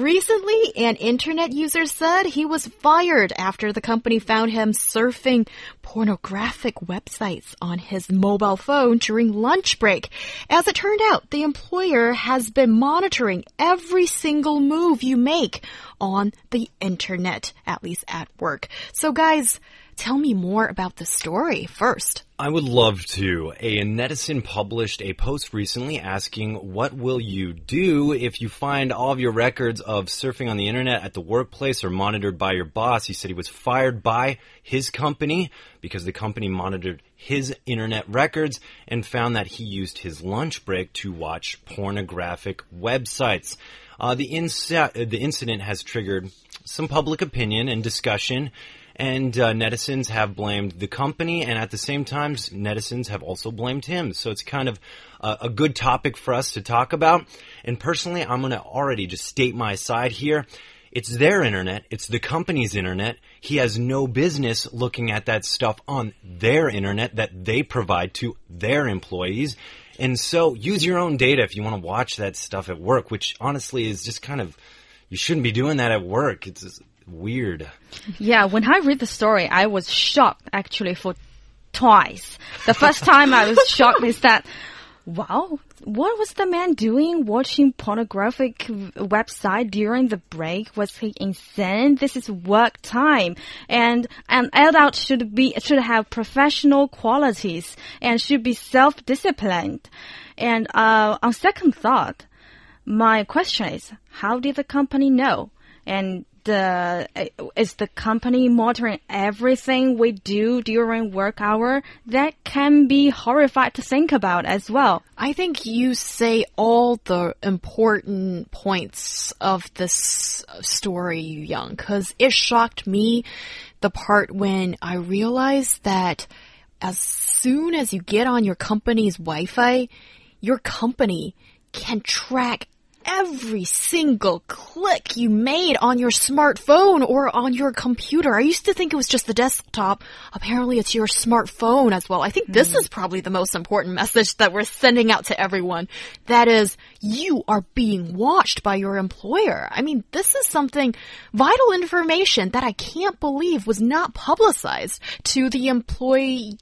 Recently, an internet user said he was fired after the company found him surfing pornographic websites on his mobile phone during lunch break. As it turned out, the employer has been monitoring every single move you make on the internet, at least at work. So guys, tell me more about the story first. I would love to. A netizen published a post recently asking, what will you do if you find all of your records of surfing on the internet at the workplace are monitored by your boss? He said he was fired by his company because the company monitored his internet records and found that he used his lunch break to watch pornographic websites. Uh, the, inc- the incident has triggered some public opinion and discussion and uh, netizens have blamed the company, and at the same time, netizens have also blamed him. So it's kind of a, a good topic for us to talk about. And personally, I'm going to already just state my side here. It's their internet. It's the company's internet. He has no business looking at that stuff on their internet that they provide to their employees. And so use your own data if you want to watch that stuff at work, which honestly is just kind of, you shouldn't be doing that at work. It's weird. Yeah, when I read the story, I was shocked actually for twice. The first time I was shocked is that, wow, what was the man doing watching pornographic website during the break? Was he insane? This is work time and an adult should be, should have professional qualities and should be self-disciplined. And, uh, on second thought, my question is, how did the company know? And the eh, is the company monitoring everything we do during work hour? That can be horrified to think about as well. I think you say all the important points of this uh, story, Yu Yang, because it shocked me the part when I realized that as soon as you get on your company's Wi-Fi, your company can track every single click you made on your smartphone or on your computer. I used to think it was just the desktop. Apparently it's your smartphone as well. I think this hmm. is probably the most important message that we're sending out to everyone. That is, you are being watched by your employer. I mean, this is something vital information that I can't believe was not publicized to the employee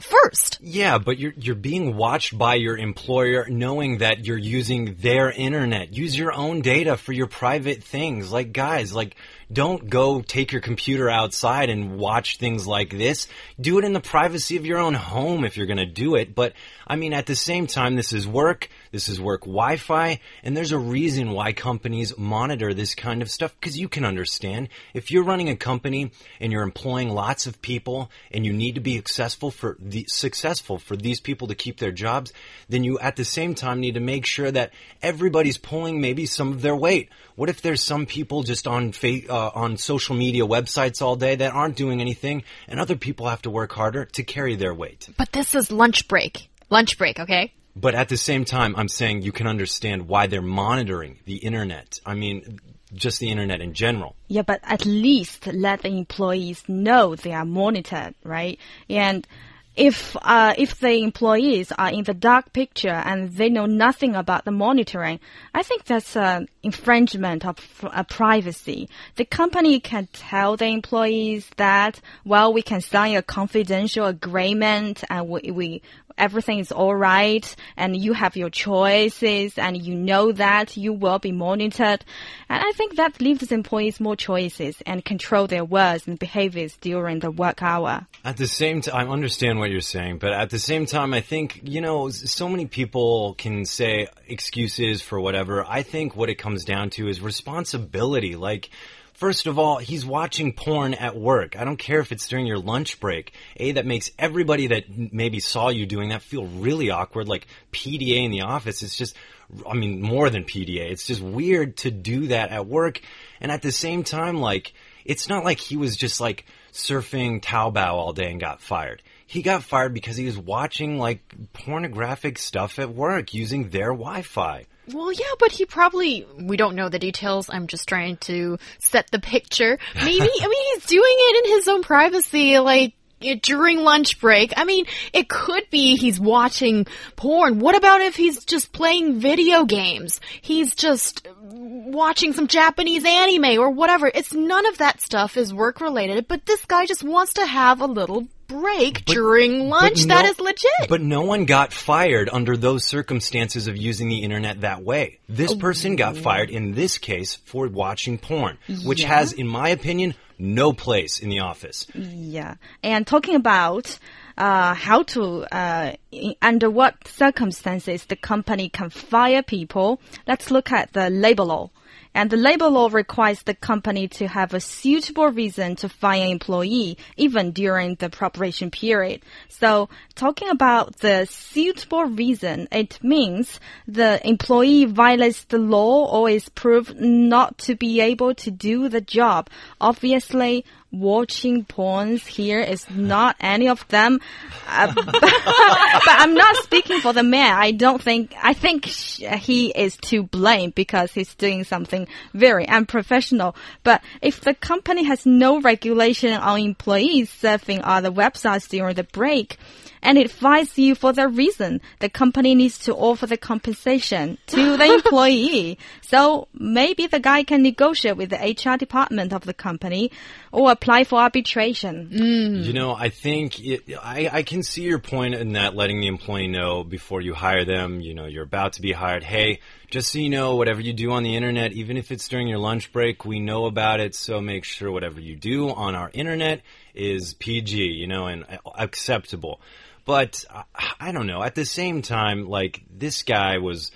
first. Yeah, but you're you're being watched by your employer knowing that you're using their internet. Use your own data for your private things. Like guys, like don't go take your computer outside and watch things like this. Do it in the privacy of your own home if you're going to do it. But I mean, at the same time, this is work. This is work Wi-Fi. And there's a reason why companies monitor this kind of stuff because you can understand if you're running a company and you're employing lots of people and you need to be successful for the successful for these people to keep their jobs, then you at the same time need to make sure that everybody's pulling maybe some of their weight. What if there's some people just on fa- uh, on social media websites all day that aren't doing anything, and other people have to work harder to carry their weight? But this is lunch break. Lunch break, okay? But at the same time, I'm saying you can understand why they're monitoring the internet. I mean, just the internet in general. Yeah, but at least let the employees know they are monitored, right? And if uh, if the employees are in the dark picture and they know nothing about the monitoring, I think that's an infringement of uh, privacy. The company can tell the employees that, well, we can sign a confidential agreement and we, we everything is all right and you have your choices and you know that you will be monitored. And I think that leaves employees more choices and control their words and behaviors during the work hour. At the same time, I understand what you're saying, but at the same time, I think, you know, so many people can say excuses for whatever. I think what it comes down to is responsibility. Like, First of all, he's watching porn at work. I don't care if it's during your lunch break. A, that makes everybody that maybe saw you doing that feel really awkward, like PDA in the office. It's just, I mean, more than PDA. It's just weird to do that at work. And at the same time, like, it's not like he was just like surfing Taobao all day and got fired. He got fired because he was watching like pornographic stuff at work using their Wi-Fi. Well, yeah, but he probably, we don't know the details. I'm just trying to set the picture. Maybe, I mean, he's doing it in his own privacy, like, during lunch break. I mean, it could be he's watching porn. What about if he's just playing video games? He's just watching some Japanese anime or whatever. It's none of that stuff is work related, but this guy just wants to have a little break But- during lunch. but that no- is legit. But no one got fired under those circumstances of using the internet that way. This person got fired in this case for watching porn, which Yeah. has, in my opinion, no place in the office. Yeah, and talking about uh, how to uh, under what circumstances the company can fire people, let's look at the labor law. And the labor law requires the company to have a suitable reason to fire an employee even during the preparation period. So talking about the suitable reason, it means the employee violates the law or is proved not to be able to do the job. Obviously, watching porns here is not any of them. Uh, but, I'm not speaking for the man. I don't think, I think he is to blame because he's doing something very unprofessional. But if the company has no regulation on employees surfing other websites during the break, and it fines you for that reason. The company needs to offer the compensation to the employee. So maybe the guy can negotiate with the HR department of the company or apply for arbitration. Mm. You know, I think it, I, I can see your point in that letting the employee know before you hire them, you know, you're about to be hired. Hey, just so you know, whatever you do on the internet, even if it's during your lunch break, we know about it. So make sure whatever you do on our internet is PG, you know, and acceptable. But I, I don't know. At the same time, like this guy was,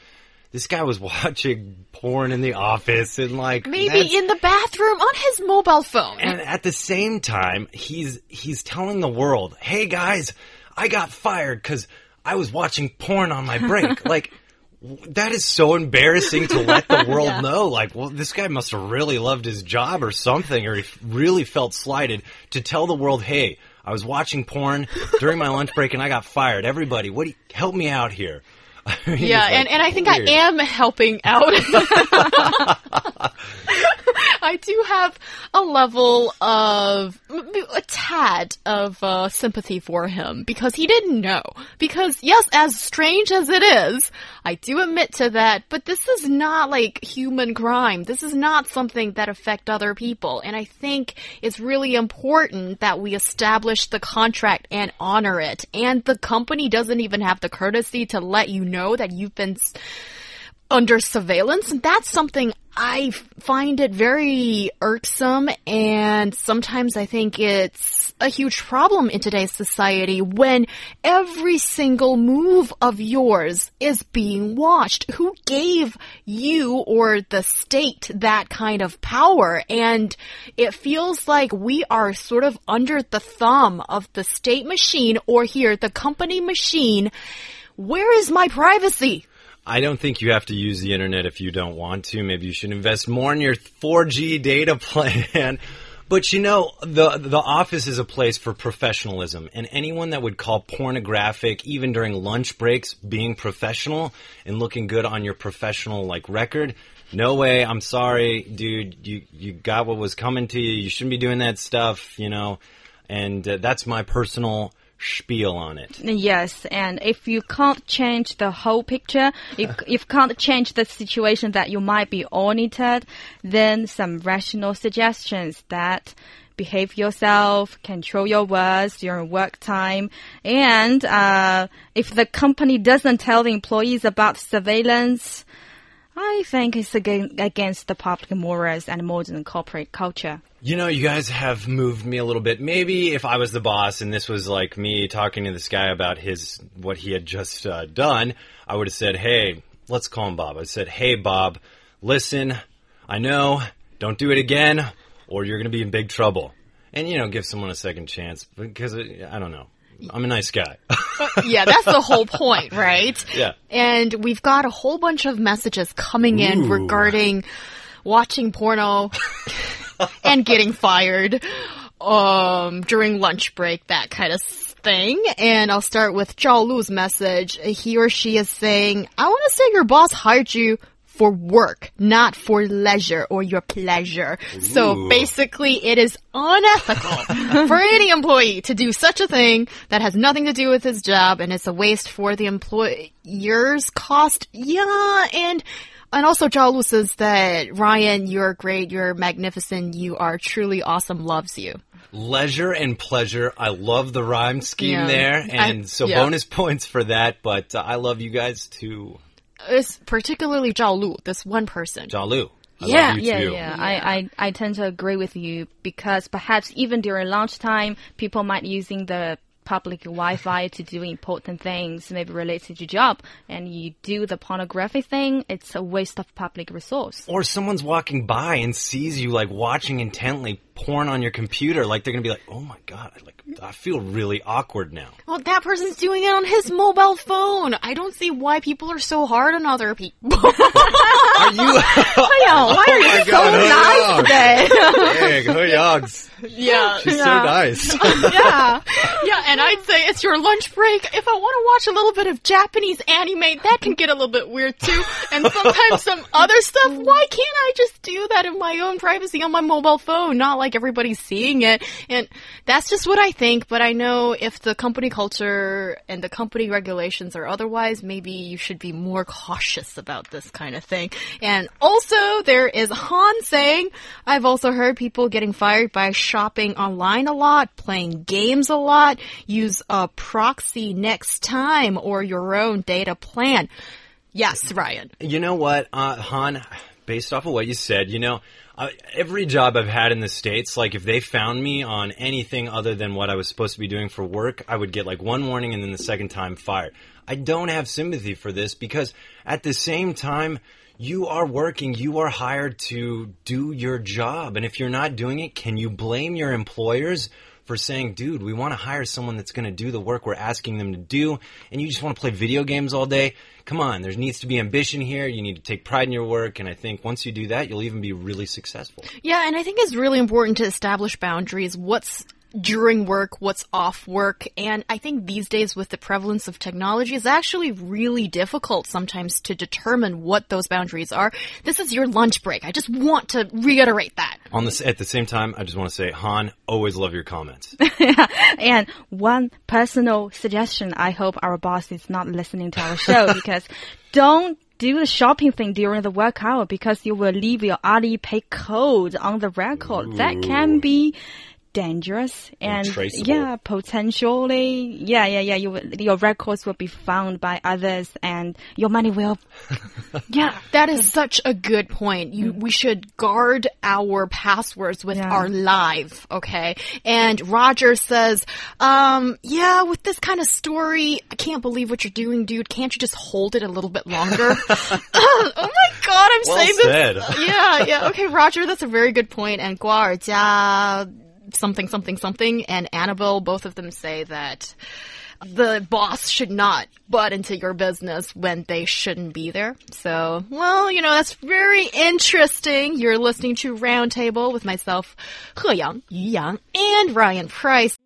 this guy was watching porn in the office and like Maybe in the bathroom on his mobile phone. and at the same time, he's he's telling the world, "Hey guys, I got fired because I was watching porn on my break." like that is so embarrassing to let the world know. Like, well, this guy must have really loved his job or something, or he really felt slighted to tell the world, "Hey, I was watching porn during my lunch break and I got fired. Everybody, what? Do you, help me out here." I mean, Yeah, like and, and I think weird. I am helping out. I do have a level of, a tad of uh, sympathy for him because he didn't know. Because, yes, as strange as it is, I do admit to that, but this is not like human crime. This is not something that affect other people. And I think it's really important that we establish the contract and honor it. And the company doesn't even have the courtesy to let you know that you've been under surveillance. And that's something I find it very irksome. And sometimes I think it's a huge problem in today's society when every single move of yours is being watched. Who gave you or the state that kind of power? And it feels like we are sort of under the thumb of the state machine or here, the company machine. Where is my privacy? I don't think you have to use the internet if you don't want to. Maybe you should invest more in your 4G data plan. But you know, the the office is a place for professionalism, and anyone that would call pornographic, even during lunch breaks, being professional and looking good on your professional like record, no way. I'm sorry, dude. You you got what was coming to you. You shouldn't be doing that stuff, you know. And uh, that's my personal spiel on it. Yes, and if you can't change the whole picture, if if can't change the situation that you might be audited, then some rational suggestions that behave yourself, control your words during work time, and uh, if the company doesn't tell the employees about surveillance, I think it's against the public morals and modern corporate culture. You know, you guys have moved me a little bit. Maybe if I was the boss and this was like me talking to this guy about his what he had just uh, done, I would have said, "Hey, let's call him Bob." I said, "Hey, Bob, listen, I know, don't do it again, or you're going to be in big trouble." And you know, give someone a second chance because I don't know. I'm a nice guy. yeah, that's the whole point, right? Yeah. And we've got a whole bunch of messages coming in Ooh. regarding watching porno. and getting fired um, during lunch break, that kind of thing. And I'll start with Zhao Lu's message. He or she is saying, I want to say your boss hired you for work, not for leisure or your pleasure. So basically, it is unethical for any employee to do such a thing that has nothing to do with his job and it's a waste for the employer's cost. Yeah, and and also Zhao Lu says that Ryan, you're great, you're magnificent, you are truly awesome, loves you. Leisure and pleasure. I love the rhyme scheme Yeah. there, I- and so yeah. bonus points for that. But uh, I love you guys too, It's particularly Zhao Lu, this one person. Jalu. I Yeah, love you yeah, too. yeah. I, I, I tend to agree with you because perhaps even during lunchtime, people might using the public Wi-Fi to do important things, maybe related to your job, and you do the pornography thing. It's a waste of public resource. Or someone's walking by and sees you like watching intently porn on your computer. Like they're gonna be like, "Oh my god!" Like I feel really awkward now. Well, that person's doing it on his mobile phone. I don't see why people are so hard on other people. Are you? why are oh you so nice today? Hey, Yogs. yeah. She's so nice. yeah. Yeah, and I'd say it's your lunch break. If I want to watch a little bit of Japanese anime, that can get a little bit weird too. And sometimes some other stuff. Why can't I just do that in my own privacy on my mobile phone? Not like everybody's seeing it. And that's just what I think, but I know if the company culture and the company regulations are otherwise, maybe you should be more cautious about this kind of thing. And also, there is Han saying, I've also heard people getting fired by shopping online a lot, playing games a lot, use a proxy next time or your own data plan. Yes, Ryan. You know what, uh, Han? Based off of what you said, you know, uh, every job I've had in the states, like if they found me on anything other than what I was supposed to be doing for work, I would get like one warning and then the second time fired. I don't have sympathy for this because at the same time, you are working, you are hired to do your job, and if you're not doing it, can you blame your employers? for saying, dude, we want to hire someone that's going to do the work we're asking them to do, and you just want to play video games all day. Come on, there needs to be ambition here. You need to take pride in your work, and I think once you do that, you'll even be really successful. Yeah, and I think it's really important to establish boundaries. What's during work, what's off work, and I think these days with the prevalence of technology, it's actually really difficult sometimes to determine what those boundaries are. This is your lunch break. I just want to reiterate that. On this, at the same time, I just want to say, Han, always love your comments. And one personal suggestion, I hope our boss is not listening to our show because don't do the shopping thing during the work hour because you will leave your Alipay code on the record. That can be dangerous and Untraceable. yeah, potentially, yeah, yeah, yeah. You, your records will be found by others, and your money will. Yeah, that is such a good point. You, we should guard our passwords with Yeah. our life, okay? And Roger says, um, yeah, with this kind of story, I can't believe what you're doing, dude. Can't you just hold it a little bit longer? oh my god, I'm Well saying said. this. Yeah, yeah, okay, Roger, that's a very good point. And Guar, Jia, something, something, something, and Annabelle, both of them say that the boss should not butt into your business when they shouldn't be there. So, well, you know, that's very interesting. You're listening to Roundtable with myself, He Yang, Yu Yang, and Ryan Price.